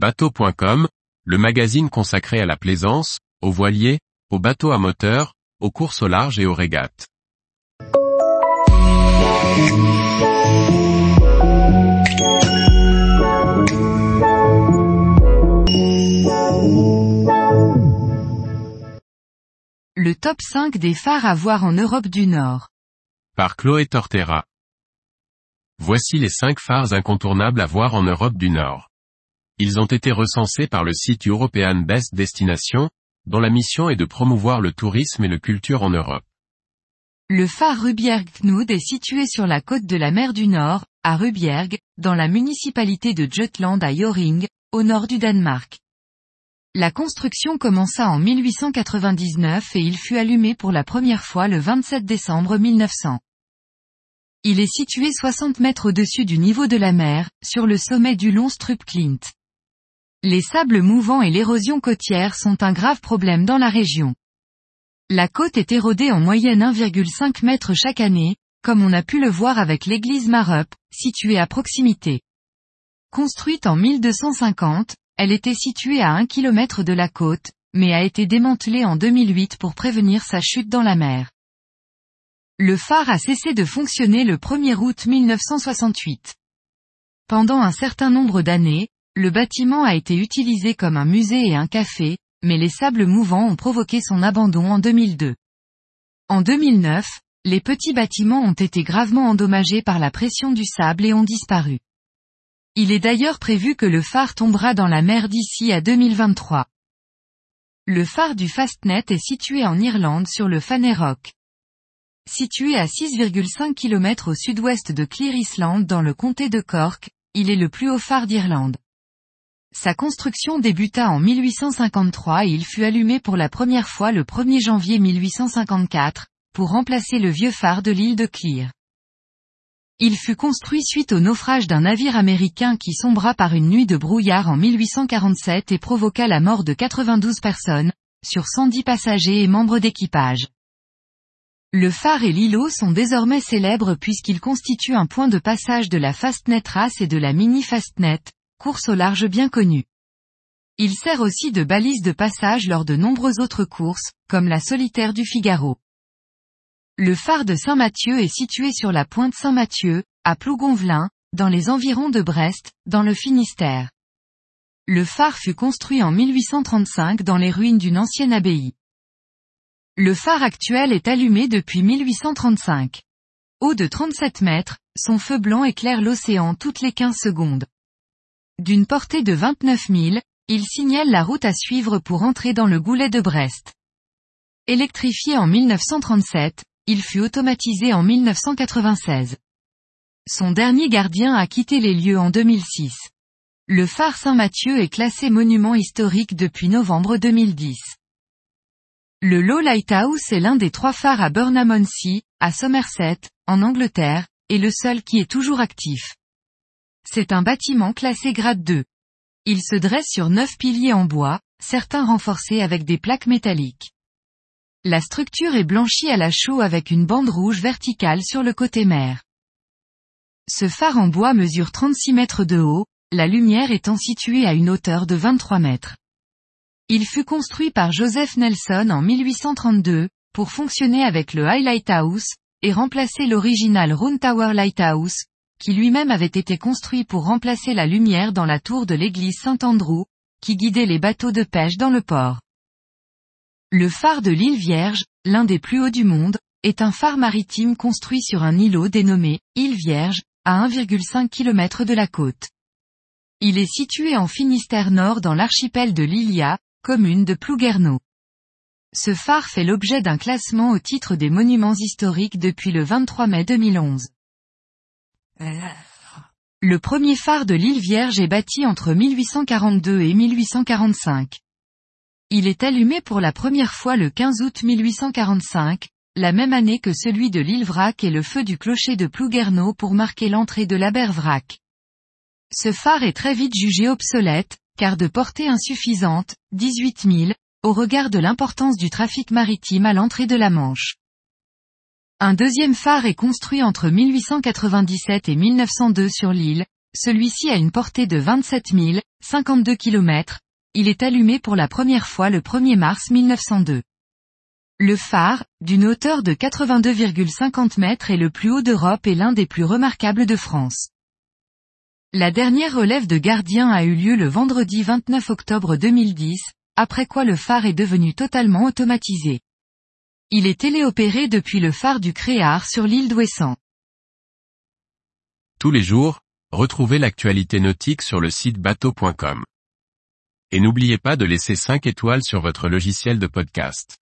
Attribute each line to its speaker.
Speaker 1: Bateau.com, le magazine consacré à la plaisance, aux voiliers, aux bateaux à moteur, aux courses au large et aux régates.
Speaker 2: Le top 5 des phares à voir en Europe du Nord.
Speaker 1: Par Chloé Tortera. Voici les 5 phares incontournables à voir en Europe du Nord. Ils ont été recensés par le site European Best Destination, dont la mission est de promouvoir le tourisme et le culture en Europe.
Speaker 2: Le phare Rubjerg-Knud est situé sur la côte de la mer du Nord, à Rubjerg, dans la municipalité de Jutland à Joring, au nord du Danemark. La construction commença en 1899 et il fut allumé pour la première fois le 27 décembre 1900. Il est situé 60 mètres au-dessus du niveau de la mer, sur le sommet du long Klint. Les sables mouvants et l'érosion côtière sont un grave problème dans la région. La côte est érodée en moyenne 1,5 mètre chaque année, comme on a pu le voir avec l'église Marup, située à proximité. Construite en 1250, elle était située à 1 km de la côte, mais a été démantelée en 2008 pour prévenir sa chute dans la mer. Le phare a cessé de fonctionner le 1er août 1968. Pendant un certain nombre d'années, le bâtiment a été utilisé comme un musée et un café, mais les sables mouvants ont provoqué son abandon en 2002. En 2009, les petits bâtiments ont été gravement endommagés par la pression du sable et ont disparu. Il est d'ailleurs prévu que le phare tombera dans la mer d'ici à 2023. Le phare du Fastnet est situé en Irlande sur le Fanerrock. Situé à 6,5 km au sud-ouest de Clear Island dans le comté de Cork, il est le plus haut phare d'Irlande. Sa construction débuta en 1853 et il fut allumé pour la première fois le 1er janvier 1854, pour remplacer le vieux phare de l'île de Clear. Il fut construit suite au naufrage d'un navire américain qui sombra par une nuit de brouillard en 1847 et provoqua la mort de 92 personnes, sur 110 passagers et membres d'équipage. Le phare et l'îlot sont désormais célèbres puisqu'ils constituent un point de passage de la Fastnet Race et de la Mini Fastnet, course au large bien connue. Il sert aussi de balise de passage lors de nombreuses autres courses, comme la solitaire du Figaro. Le phare de Saint-Mathieu est situé sur la pointe Saint-Mathieu, à Plougonvelin, dans les environs de Brest, dans le Finistère. Le phare fut construit en 1835 dans les ruines d'une ancienne abbaye. Le phare actuel est allumé depuis 1835. Haut de 37 mètres, son feu blanc éclaire l'océan toutes les 15 secondes. D'une portée de 29 000, il signale la route à suivre pour entrer dans le goulet de Brest. Électrifié en 1937, il fut automatisé en 1996. Son dernier gardien a quitté les lieux en 2006. Le phare Saint-Mathieu est classé monument historique depuis novembre 2010. Le Low Lighthouse est l'un des trois phares à Burnham-on-Sea, à Somerset, en Angleterre, et le seul qui est toujours actif. C'est un bâtiment classé grade 2. Il se dresse sur neuf piliers en bois, certains renforcés avec des plaques métalliques. La structure est blanchie à la chaux avec une bande rouge verticale sur le côté mer. Ce phare en bois mesure 36 mètres de haut, la lumière étant située à une hauteur de 23 mètres. Il fut construit par Joseph Nelson en 1832, pour fonctionner avec le High Lighthouse, et remplacer l'original Round Tower Lighthouse, qui lui-même avait été construit pour remplacer la lumière dans la tour de l'église Saint-Andrew, qui guidait les bateaux de pêche dans le port. Le phare de l'île Vierge, l'un des plus hauts du monde, est un phare maritime construit sur un îlot dénommé Île Vierge, à 1,5 km de la côte. Il est situé en Finistère Nord dans l'archipel de Lilia, commune de Plouguerneau. Ce phare fait l'objet d'un classement au titre des monuments historiques depuis le 23 mai 2011. Le premier phare de l'île Vierge est bâti entre 1842 et 1845. Il est allumé pour la première fois le 15 août 1845, la même année que celui de l'île Vrac et le feu du clocher de Plouguerneau pour marquer l'entrée de la Vrac. Ce phare est très vite jugé obsolète, car de portée insuffisante, 18 000, au regard de l'importance du trafic maritime à l'entrée de la Manche. Un deuxième phare est construit entre 1897 et 1902 sur l'île, Celui-ci a une portée de 27 000, 52 km, il est allumé pour la première fois le 1er mars 1902. Le phare, d'une hauteur de 82,50 mètres est le plus haut d'Europe et l'un des plus remarquables de France. La dernière relève de gardien a eu lieu le vendredi 29 octobre 2010, après quoi le phare est devenu totalement automatisé. Il est téléopéré depuis le phare du Créard sur l'île d'Ouessant.
Speaker 1: Tous les jours, retrouvez l'actualité nautique sur le site bateau.com. Et n'oubliez pas de laisser 5 étoiles sur votre logiciel de podcast.